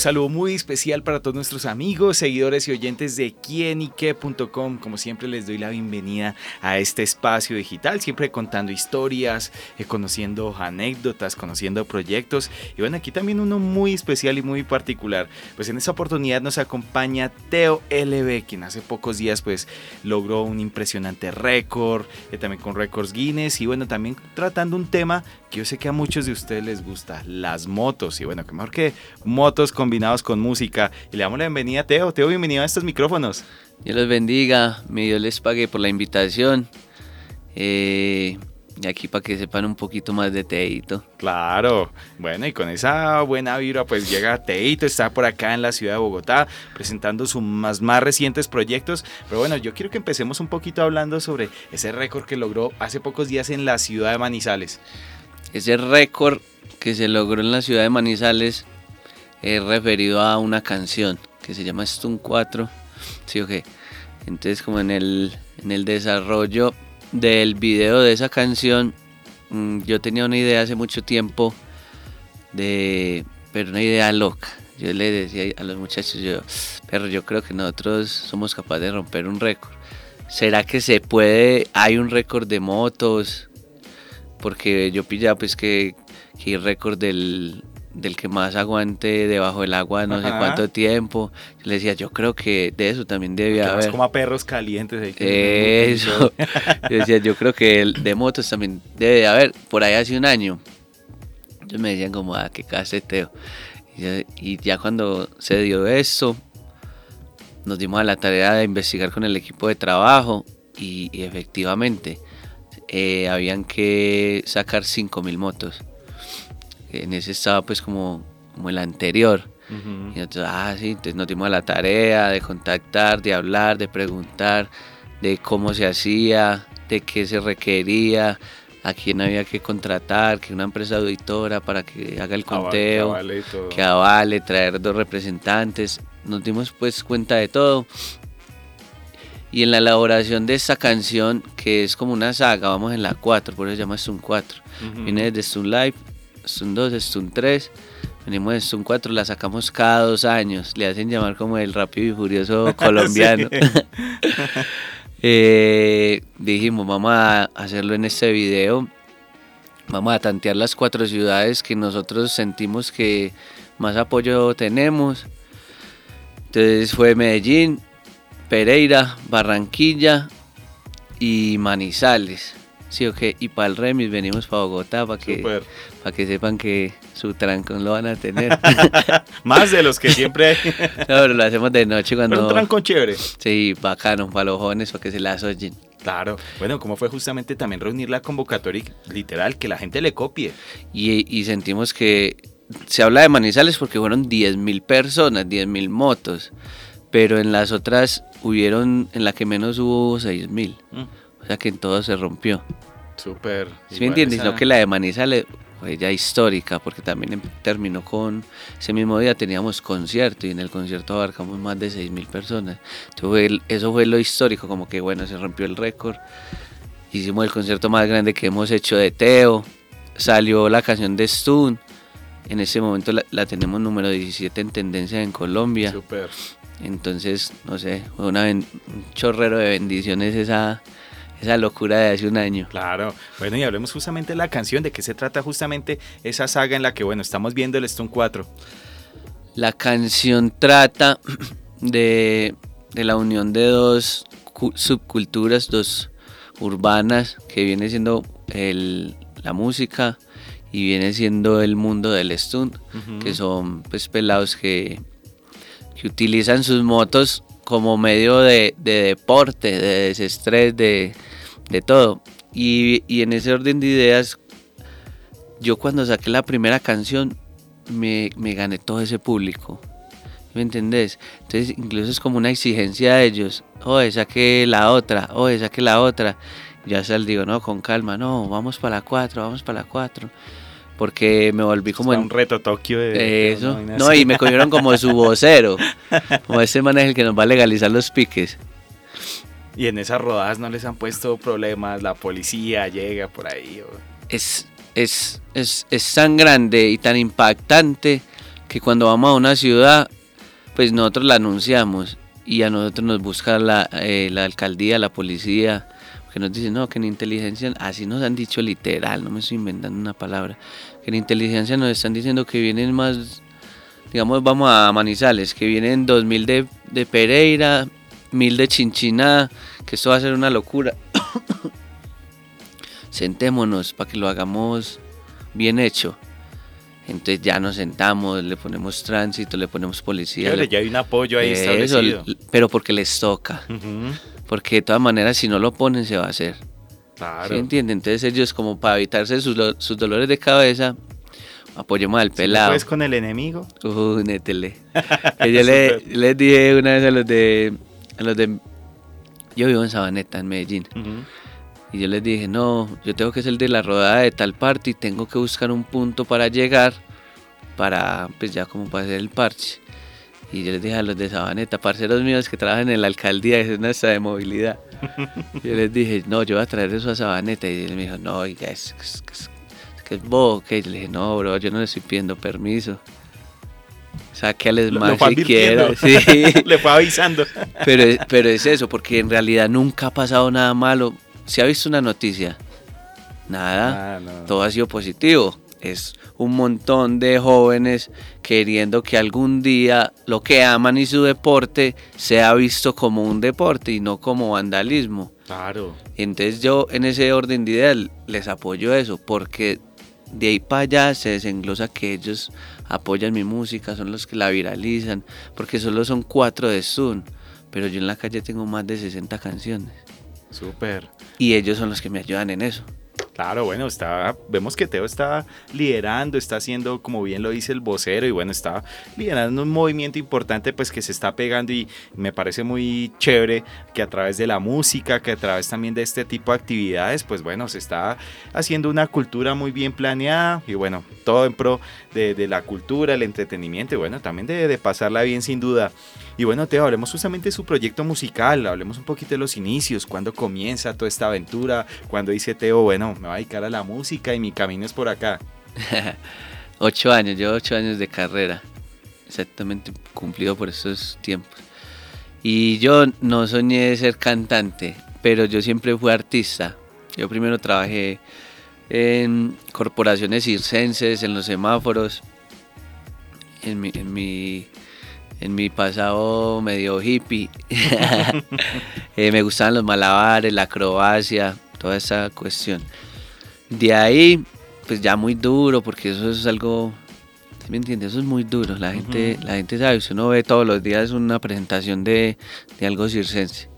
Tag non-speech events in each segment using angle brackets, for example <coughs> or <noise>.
Saludo muy especial para todos nuestros amigos, seguidores y oyentes de quienique.com. Como siempre les doy la bienvenida a este espacio digital, siempre contando historias, eh, conociendo anécdotas, conociendo proyectos. Y bueno, aquí también uno muy especial y muy particular. Pues en esta oportunidad nos acompaña Teo LB, quien hace pocos días pues logró un impresionante récord, eh, también con récords Guinness y bueno, también tratando un tema que yo sé que a muchos de ustedes les gusta, las motos. Y bueno, que mejor que motos combinados con música. Y le damos la bienvenida a Teo. Teo, bienvenido a estos micrófonos. Dios los bendiga, mi Dios les pague por la invitación. Eh, y aquí para que sepan un poquito más de Teito. Claro, bueno, y con esa buena vibra pues llega Teito, está por acá en la ciudad de Bogotá presentando sus más, más recientes proyectos. Pero bueno, yo quiero que empecemos un poquito hablando sobre ese récord que logró hace pocos días en la ciudad de Manizales. Ese récord que se logró en la ciudad de Manizales es referido a una canción que se llama Stun 4. Sí. Entonces, como en el, en el desarrollo del video de esa canción, mm, yo tenía una idea hace mucho tiempo de. Pero una idea loca. Yo le decía a los muchachos, yo, pero yo creo que nosotros somos capaces de romper un récord. ¿Será que se puede? Hay un récord de motos, porque yo pillaba pues que, que récord del, que más aguante debajo del agua no sé cuánto tiempo. Yo le decía, yo creo que de eso también debía haber. como a perros calientes. eso. <laughs> yo decía, yo creo que el de motos también debe haber. Por ahí hace un año. Ellos me decían como, ah, qué caseteo. Y, y ya cuando se dio eso, nos dimos a la tarea de investigar con el equipo de trabajo y efectivamente eh, habían que sacar 5.000 motos. En ese estaba pues como, como el anterior. Y nosotros, ah, sí, entonces nos dimos a la tarea de contactar, de hablar, de preguntar de cómo se hacía, de qué se requería, a quién había que contratar, que una empresa auditora para que haga el conteo, que avale, traer dos representantes. Nos dimos pues cuenta de todo y en la elaboración de esta canción, que es como una saga, vamos en la 4, por eso se llama Stun 4. Viene desde Stun Live, Stun 2, Stun 3. Venimos de Stun 4, la sacamos cada dos años. Le hacen llamar como el rápido y furioso <laughs> colombiano. <laughs> Eh, dijimos, vamos a hacerlo en este video. Vamos a tantear las cuatro ciudades que nosotros sentimos que más apoyo tenemos. Entonces fue Medellín, Pereira, Barranquilla y Manizales. Sí, ok. Y para el remis venimos para Bogotá para que, para que sepan que su trancón lo van a tener. <laughs> Más de los que <laughs> siempre hay. no, pero lo hacemos de noche cuando. Pero un trancón chévere. Sí, bacano, para los jóvenes, para que se las oyen. Claro, bueno, como fue justamente también reunir la convocatoria literal, que la gente le copie. Y, y sentimos que se habla de Manizales porque fueron 10.000 personas, 10.000 motos pero en las otras hubieron, en la que menos hubo 6000. Mm. O sea que en todo se rompió. Súper. ¿Sí me entiendes? Esa... No que la de Manizales fue ya histórica, porque también em, terminó con. Ese mismo día teníamos concierto y en el concierto abarcamos más de 6000 personas. Entonces, eso fue lo histórico, como que bueno, se rompió el récord. Hicimos el concierto más grande que hemos hecho de Teo. Salió la canción de Stun. En ese momento la, la tenemos número 17 en tendencia en Colombia. Súper. Entonces, no sé, fue una un chorrero de bendiciones esa, esa locura de hace un año. Claro. Bueno, y hablemos justamente de la canción, de qué se trata justamente esa saga en la que, bueno, estamos viendo el Stone 4. La canción trata de, de la unión de dos subculturas, dos urbanas, que viene siendo el, la música y viene siendo el mundo del stunt, que son pues pelados que que utilizan sus motos como medio de, deporte, de desestrés, de, todo. Y, en ese orden de ideas, yo cuando saqué la primera canción, me, gané todo ese público. ¿Me entendés? Entonces, incluso es como una exigencia de ellos. Oye, saqué la otra, oye, saqué la otra. Ya sal digo, no, con calma, no, vamos para la cuatro, vamos para la cuatro porque me volví como en un reto Tokio de, eso. No, y me cogieron como su vocero. <laughs> como ese man es el que nos va a legalizar los piques. Y en esas rodadas no les han puesto problemas, la policía llega por ahí. Es, es, es, es tan grande y tan impactante que cuando vamos a una ciudad, pues nosotros la anunciamos y a nosotros nos busca la, eh, la alcaldía, la policía, que nos dicen, no, que en inteligencia, así nos han dicho literal, no me estoy inventando una palabra, que en inteligencia nos están diciendo que vienen más, digamos, vamos a Manizales, que vienen 2000 de, de Pereira, 1000 de Chinchiná, que esto va a ser una locura. <coughs> Sentémonos para que lo hagamos bien hecho. Entonces ya nos sentamos, le ponemos tránsito, le ponemos policía. ya hay un apoyo ahí establecido. Pero porque les toca. Porque de todas maneras, si no lo ponen, se va a hacer. Claro. ¿Sí entienden? Entonces ellos, como para evitarse sus, dolores de cabeza, apoyemos al pelado. ¿Puedes con el enemigo? Uh, nétele. <laughs> yo le, les dije una vez a los de... Los de yo vivo en Sabaneta, en Medellín. Y yo les dije, no, yo tengo que ser de la rodada de tal parte y tengo que buscar un punto para llegar, para, pues ya como para hacer el parche. Y yo les dije a los de Sabaneta, parceros míos que trabajan en la alcaldía, es una de movilidad. <laughs> yo les dije, no, yo voy a traer eso a Sabaneta. Y él me dijo, no, oiga, es, es, es, que es vos, que le dije, no, bro, yo no le estoy pidiendo permiso. Sáqueales más si quiero. Sí. <laughs> le fue avisando. Pero, pero es eso, porque en realidad nunca ha pasado nada malo. ¿Se ha visto una noticia? Nada. Ah, Todo ha sido positivo es un montón de jóvenes queriendo que algún día lo que aman y su deporte sea visto como un deporte y no como vandalismo. Claro. Entonces yo en ese orden de ideas les apoyo eso, porque de ahí para allá se desenglosa que ellos apoyan mi música, son los que la viralizan, porque solo son cuatro de Zoom, pero yo en la calle tengo más de 60 canciones. Súper. Y ellos son los que me ayudan en eso. Claro, bueno, está, vemos que Teo está liderando, está haciendo, como bien lo dice el vocero, y bueno, está liderando un movimiento importante pues que se está pegando y me parece muy chévere que a través de la música, que a través también de este tipo de actividades, pues bueno, se está haciendo una cultura muy bien planeada y bueno, todo en pro de, la cultura, el entretenimiento y bueno, también de, pasarla bien sin duda. Y bueno, Teo, hablemos justamente de su proyecto musical, hablemos un poquito de los inicios, cuándo comienza toda esta aventura, cuando dice Teo, bueno, me va a dedicar a la música y mi camino es por acá. <laughs> ocho años, llevo ocho años de carrera, exactamente cumplido por esos tiempos. Y yo no soñé ser cantante, pero yo siempre fui artista. Yo primero trabajé en corporaciones circenses, en los semáforos, en mi, en mi en mi pasado medio hippie. <laughs> Eh, me gustaban los malabares, la acrobacia, toda esa cuestión. De ahí, pues ya muy duro, porque eso es algo, ¿me entiendes? Eso es muy duro. La gente, la gente sabe, si uno ve todos los días una presentación de, de algo circense.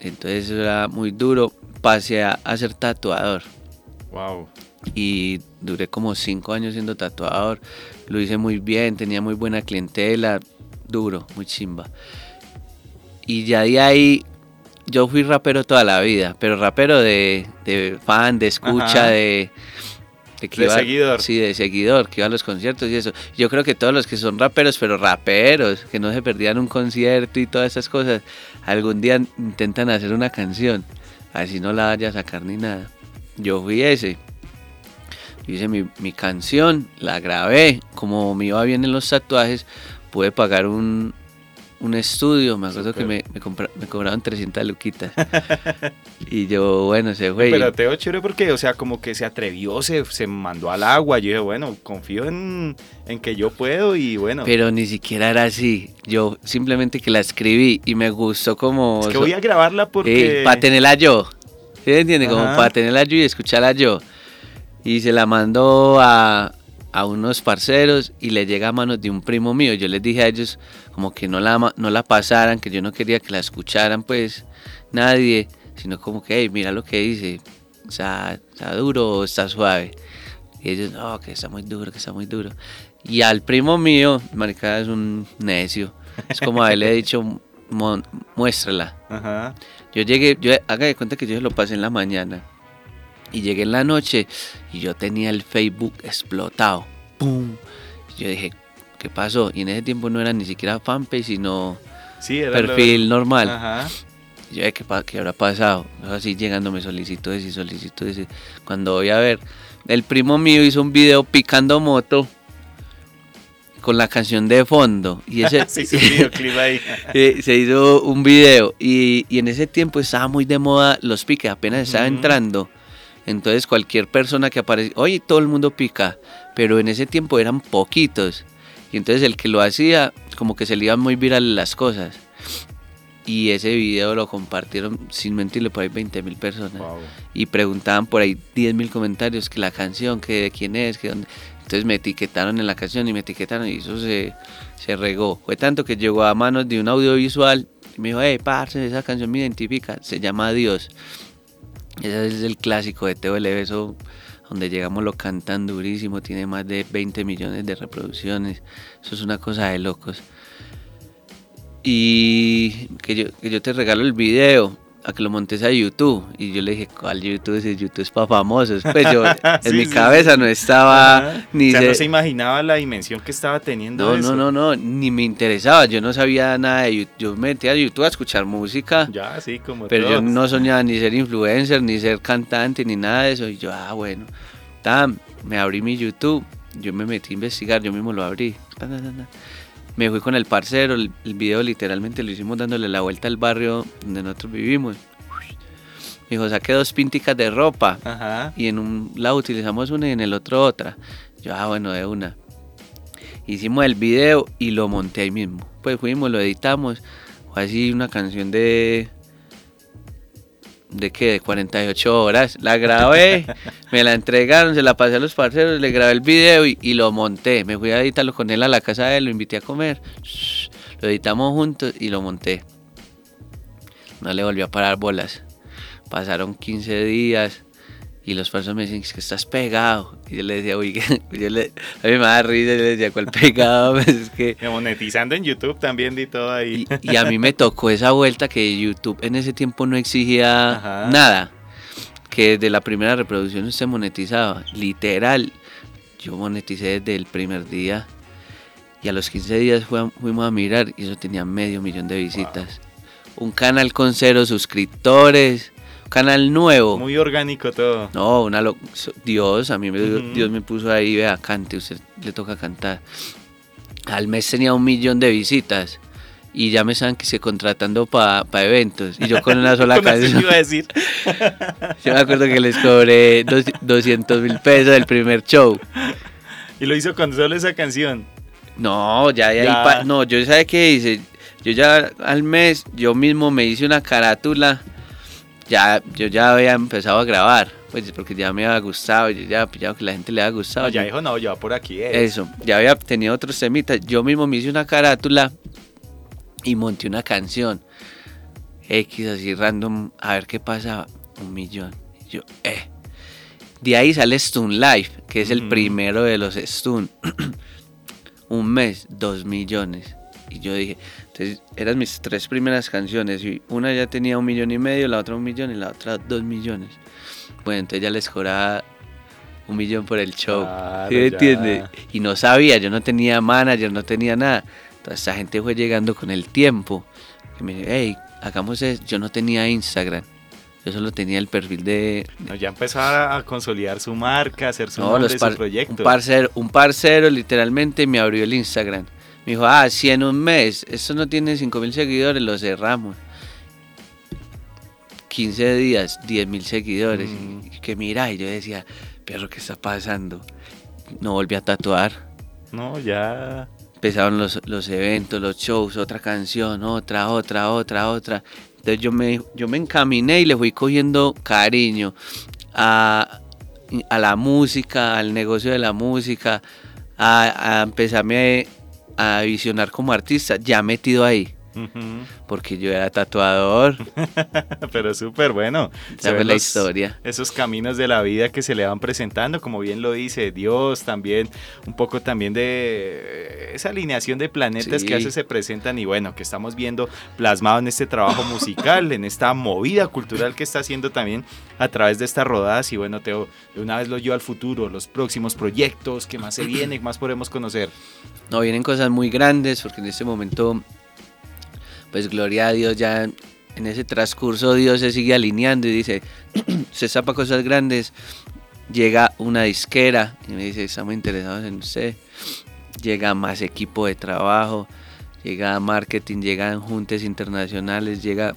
Entonces eso era muy duro. Pasé a, a ser tatuador. Wow. Y duré como cinco años siendo tatuador lo hice muy bien, tenía muy buena clientela, duro, muy chimba. Y ya de ahí yo fui rapero toda la vida, pero rapero de, fan, de escucha, de... De, seguidor. Sí, de seguidor, que iba a los conciertos y eso. Yo creo que todos los que son raperos, pero raperos, que no se perdían un concierto y todas esas cosas, algún día intentan hacer una canción, así no la vaya a sacar ni nada. Yo fui ese hice mi, mi, canción, la grabé, como me iba bien en los tatuajes, pude pagar un, un estudio, me acuerdo que me, me, cobraban 300 luquitas. <laughs> y yo, bueno, se fue. Pero Teo chévere porque, o sea, como que se atrevió, se, se mandó al agua. Yo dije, bueno, confío en, en, que yo puedo y bueno. Pero ni siquiera era así. Yo simplemente que la escribí y me gustó como... Es que voy a grabarla porque... para tenerla yo. ¿Sí entiende? Como para tenerla yo y escucharla yo y se la mandó a, unos parceros y le llega a manos de un primo mío. Yo les dije a ellos como que no la, no la pasaran, que yo no quería que la escucharan pues nadie, sino como que, hey, mira lo que dice, está, está duro o está suave. Y ellos, no, que está muy duro, que está muy duro. Y al primo mío, marica es un necio. Es como a él le he dicho, muéstrala. Yo llegué, yo haga de cuenta que yo se lo pasé en la mañana Y llegué en la noche y yo tenía el Facebook explotado. ¡Pum! Yo dije, ¿qué pasó? Y en ese tiempo no era ni siquiera fanpage, sino Sí, era perfil lo- normal. Ajá. Yo, "Eh, ¿qué, qué habrá pasado? Así llegándome solicitudes y solicitudes. y- Cuando voy a ver, el primo mío hizo un video picando moto con la canción de fondo. Y ese, <laughs> Sí, sí, un videoclip ahí. <laughs> eh, se hizo un video. Y, y en ese tiempo estaba muy de moda los piques, apenas estaba Ujú. entrando. Entonces cualquier persona que aparece, oye, todo el mundo pica. Pero en ese tiempo eran poquitos. Y entonces el que lo hacía, como que se le iban muy viral las cosas. Y ese video lo compartieron, sin mentirle, por ahí 20 mil personas. Wow. Y preguntaban por ahí 10 mil comentarios que la canción, que de quién es, que dónde. Entonces me etiquetaron en la canción y me etiquetaron y eso se, se regó. Fue tanto que llegó a manos de un audiovisual y me dijo, hey, parce, esa canción me identifica, se llama Dios. Ese es el clásico de Teo eso donde llegamos lo cantan durísimo, tiene más de 20 millones de reproducciones. Eso es una cosa de locos. Y que yo, que yo te regalo el video a que lo montes a YouTube. Y yo le dije, ¿cuál YouTube? Si YouTube es para famosos. Pues yo <laughs> en Sí, mi sí, cabeza sí. no estaba Ajá. ni o sea, se- no se imaginaba la dimensión que estaba teniendo no, eso. no, no, no, ni me interesaba. Yo no sabía nada de YouTube. Yo me metí a YouTube a escuchar música. Ya, sí, como Pero yo todos. no soñaba ni ser influencer, ni ser cantante, ni nada de eso. Y yo, ah, bueno. Tam, me abrí mi YouTube, yo me metí a investigar, yo mismo lo abrí. Me fui con el parcero, el, el video literalmente lo hicimos dándole la vuelta al barrio donde nosotros vivimos. Me dijo, saqué dos pinticas de ropa Ajá. y en un lado utilizamos una y en el otro otra. Yo, ah, bueno, de una. Hicimos el video y lo monté ahí mismo. Pues fuimos, lo editamos. Fue así una canción de. ¿De qué? De 48 horas. La grabé, me la entregaron, se la pasé a los parceros, le grabé el video y, y lo monté. Me fui a editarlo con él a la casa de él, lo invité a comer. Lo editamos juntos y lo monté. No le volvió a parar bolas. Pasaron 15 días y los parceros me decían "Es que estás pegado. Y yo le decía, uy, <laughs> yo le, a mí me da risa, yo le decía, ¿cuál pegado? <laughs> Pues es que Monetizando en YouTube también di todo ahí. y, y a mí me tocó esa vuelta que YouTube en ese tiempo no exigía Ajá. nada. Que de la primera reproducción usted monetizaba. Literal. Yo moneticé desde el primer día. Y a los 15 días fuimos a mirar y eso tenía medio millón de visitas. Un canal con cero suscriptores. Canal nuevo. Muy orgánico todo. No, una lo- Dios, a mí me. Dios me puso ahí, vea, cante, usted le toca cantar. Al mes tenía un millón de visitas y ya me estaban que se contratando para eventos y yo con una sola <laughs> canción. iba a decir. <laughs> Yo me acuerdo que les cobré dos- 200 mil pesos del primer show. Y lo hizo con solo esa canción. No, ya de ahí Ya. pa- no, yo sabe qué hice. Yo ya al mes, yo mismo me hice una carátula. Ya, yo ya había empezado a grabar, pues porque ya me había gustado, yo ya había pillado que la gente le había gustado. No, ya yo- dijo, no, yo por aquí es. Eso, ya había tenido otros temitas. Yo mismo me hice una carátula y monté una canción. X así random, a ver qué pasaba. Un millón. Y yo, eh. De ahí sale Stun Life, que es el primero de los Stun. <clears throat> Un mes, dos millones. Y yo dije, entonces eran mis tres primeras canciones. Y una ya tenía un millón y medio, la otra un millón y la otra dos millones. Bueno, entonces ya les cobraba un millón por el show. Claro, ¿Sí me entiende? Y no sabía, yo no tenía manager, no tenía nada. Entonces esa gente fue llegando con el tiempo. Que me dijo, hey, hagamos eso. Yo no tenía Instagram. Yo solo tenía el perfil de... No, ya empezó a, consolidar su marca, hacer su No, nombre, los su par- proyecto. un parcero, un parcero literalmente me abrió el Instagram. Me dijo, ah, si en un mes esto no tiene 5 mil seguidores, lo cerramos. 15 días, 10 mil seguidores. Mm. Y que mira, y yo decía, pero ¿qué está pasando? No volví a tatuar. No, ya. empezaron los, los eventos, los shows, otra canción, otra, otra, otra, otra. Entonces yo me, yo me encaminé y le fui cogiendo cariño a, a la música, al negocio de la música, a, a empezarme a visionar como artista, ya metido ahí. Porque yo era tatuador. <laughs> Pero súper bueno. Esa fue la historia. Esos caminos de la vida que se le van presentando, como bien lo dice Dios, también un poco también de esa alineación de planetas que a veces se presentan y bueno, que estamos viendo plasmado en este trabajo <laughs> musical, en esta movida cultural que está haciendo también a través de estas rodadas y bueno, Teo, de una vez lo llevo al futuro, los próximos proyectos, qué más se viene, qué más podemos conocer. No, vienen cosas muy grandes porque en este momento pues gloria a Dios ya en ese transcurso Dios se sigue alineando y dice, <clears throat> se zapa cosas grandes, llega una disquera y me dice, estamos interesados en usted, llega más equipo de trabajo, llega marketing, llegan juntes internacionales, llega...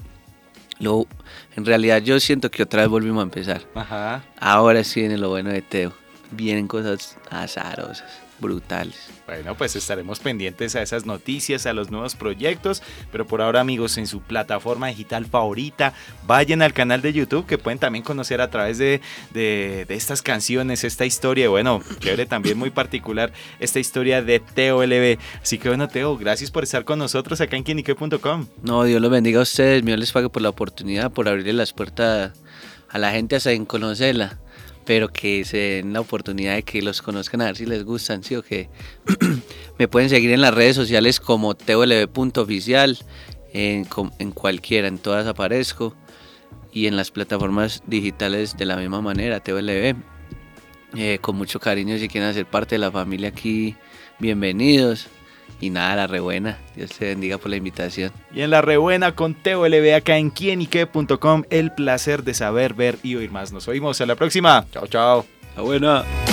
Lo, en realidad yo siento que otra vez volvimos a empezar. Ahora sí viene lo bueno de Teo. Vienen cosas azarosas brutales. Bueno, pues estaremos pendientes a esas noticias, a los nuevos proyectos, pero por ahora amigos, en su plataforma digital favorita, vayan al canal de YouTube que pueden también conocer a través de, de, estas canciones, esta historia, bueno, chévere también muy particular, esta historia de Teo LB. Así que bueno, Teo, gracias por estar con nosotros acá en quienique.com. No, Dios los bendiga a ustedes, Dios les pague por la oportunidad, por abrirle las puertas a la gente hasta en conocerla pero que se den la oportunidad de que los conozcan a ver si les gustan, sí o que <clears throat> me pueden seguir en las redes sociales como tvlb.oficial, en, en cualquiera, en todas aparezco, y en las plataformas digitales de la misma manera, TVLB. Eh, con mucho cariño, si quieren hacer parte de la familia aquí, bienvenidos. Y nada, la rebuena. Dios te bendiga por la invitación. Y en la rebuena con Teo LB acá en quienique.com. El placer de saber, ver y oír más. Nos oímos. A la próxima. Chao, chao. La buena.